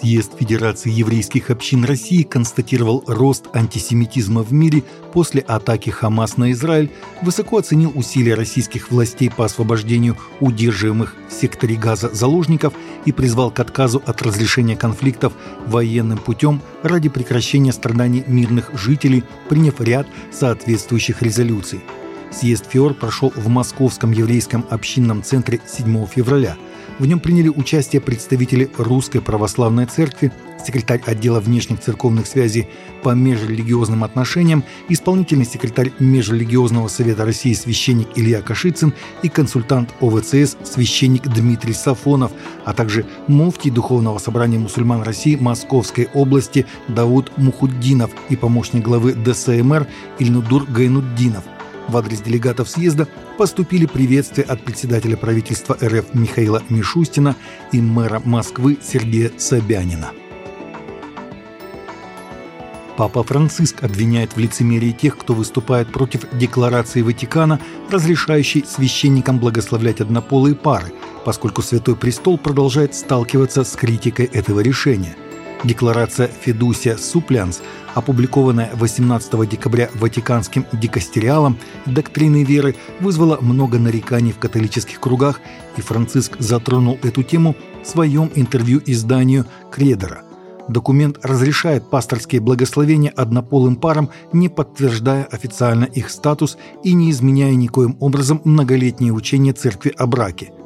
Съезд Федерации еврейских общин России констатировал рост антисемитизма в мире после атаки Хамас на Израиль, высоко оценил усилия российских властей по освобождению удерживаемых в секторе Газа заложников и призвал к отказу от разрешения конфликтов военным путем ради прекращения страданий мирных жителей, приняв ряд соответствующих резолюций. Съезд ФИОР прошел в Московском еврейском общинном центре 7 февраля – в нем приняли участие представители Русской Православной Церкви, секретарь отдела внешних церковных связей по межрелигиозным отношениям, исполнительный секретарь Межрелигиозного совета России священник Илья Кашицын и консультант ОВЦС священник Дмитрий Сафонов, а также муфтий Духовного собрания мусульман России Московской области Дауд Мухуддинов и помощник главы ДСМР Ильнудур Гайнуддинов – в адрес делегатов съезда поступили приветствия от председателя правительства РФ Михаила Мишустина и мэра Москвы Сергея Собянина. Папа Франциск обвиняет в лицемерии тех, кто выступает против декларации Ватикана, разрешающей священникам благословлять однополые пары, поскольку Святой Престол продолжает сталкиваться с критикой этого решения – Декларация «Федусия Суплянс», опубликованная 18 декабря Ватиканским дикастериалом доктрины веры, вызвала много нареканий в католических кругах, и Франциск затронул эту тему в своем интервью изданию «Кредера». Документ разрешает пасторские благословения однополым парам, не подтверждая официально их статус и не изменяя никоим образом многолетнее учение церкви о браке –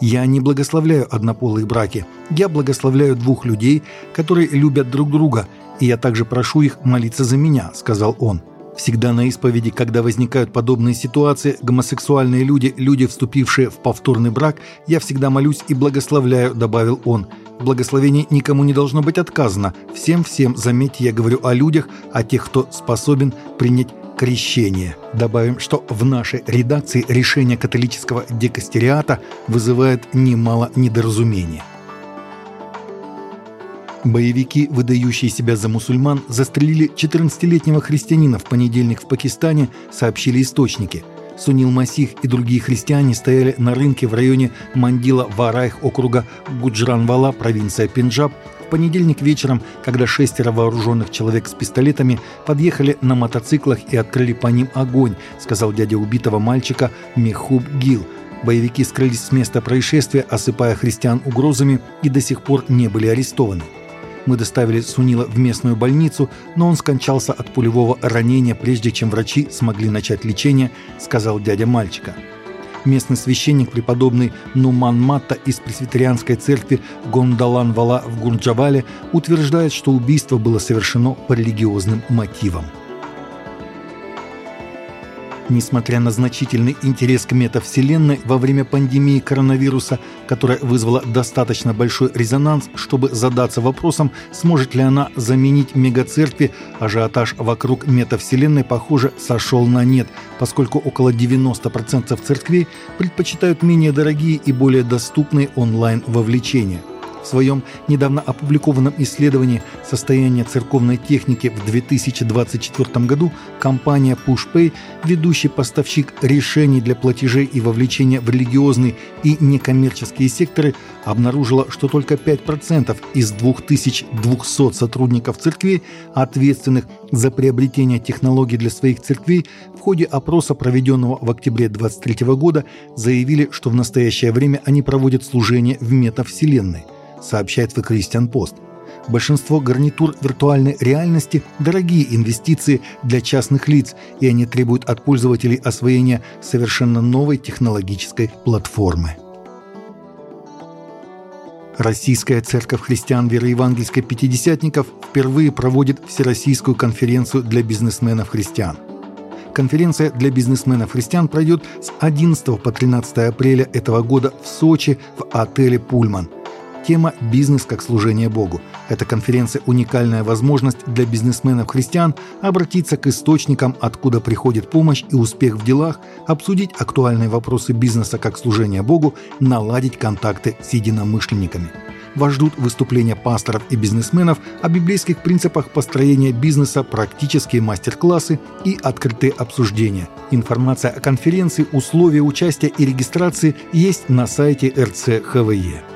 я не благословляю однополые браки. Я благословляю двух людей, которые любят друг друга, и я также прошу их молиться за меня», — сказал он. Всегда на исповеди, когда возникают подобные ситуации, гомосексуальные люди, люди, вступившие в повторный брак, я всегда молюсь и благословляю, добавил он. Благословение никому не должно быть отказано. Всем-всем, заметьте, я говорю о людях, о тех, кто способен принять крещение. Добавим, что в нашей редакции решение католического декастериата вызывает немало недоразумений. Боевики, выдающие себя за мусульман, застрелили 14-летнего христианина в понедельник в Пакистане, сообщили источники. Сунил Масих и другие христиане стояли на рынке в районе Мандила Варайх округа Гуджранвала, провинция Пенджаб, в понедельник вечером, когда шестеро вооруженных человек с пистолетами подъехали на мотоциклах и открыли по ним огонь, сказал дядя убитого мальчика Мехуб Гил. Боевики скрылись с места происшествия, осыпая христиан угрозами и до сих пор не были арестованы. Мы доставили Сунила в местную больницу, но он скончался от пулевого ранения, прежде чем врачи смогли начать лечение, сказал дядя мальчика. Местный священник, преподобный Нуман Матта из пресвитерианской церкви Гондалан-Вала в Гурджавале, утверждает, что убийство было совершено по религиозным мотивам. Несмотря на значительный интерес к метавселенной во время пандемии коронавируса, которая вызвала достаточно большой резонанс, чтобы задаться вопросом, сможет ли она заменить мегацеркви, ажиотаж вокруг метавселенной, похоже, сошел на нет, поскольку около 90% церквей предпочитают менее дорогие и более доступные онлайн-вовлечения – в своем недавно опубликованном исследовании состояния церковной техники в 2024 году компания PushPay, ведущий поставщик решений для платежей и вовлечения в религиозные и некоммерческие секторы, обнаружила, что только 5% из 2200 сотрудников церквей, ответственных за приобретение технологий для своих церквей, в ходе опроса, проведенного в октябре 2023 года, заявили, что в настоящее время они проводят служение в метавселенной – сообщает The Christian Post. Большинство гарнитур виртуальной реальности – дорогие инвестиции для частных лиц, и они требуют от пользователей освоения совершенно новой технологической платформы. Российская церковь христиан вероевангельской пятидесятников впервые проводит Всероссийскую конференцию для бизнесменов-христиан. Конференция для бизнесменов-христиан пройдет с 11 по 13 апреля этого года в Сочи в отеле «Пульман». Тема «Бизнес как служение Богу». Эта конференция – уникальная возможность для бизнесменов-христиан обратиться к источникам, откуда приходит помощь и успех в делах, обсудить актуальные вопросы бизнеса как служение Богу, наладить контакты с единомышленниками. Вас ждут выступления пасторов и бизнесменов о библейских принципах построения бизнеса, практические мастер-классы и открытые обсуждения. Информация о конференции, условия участия и регистрации есть на сайте РЦ ХВЕ.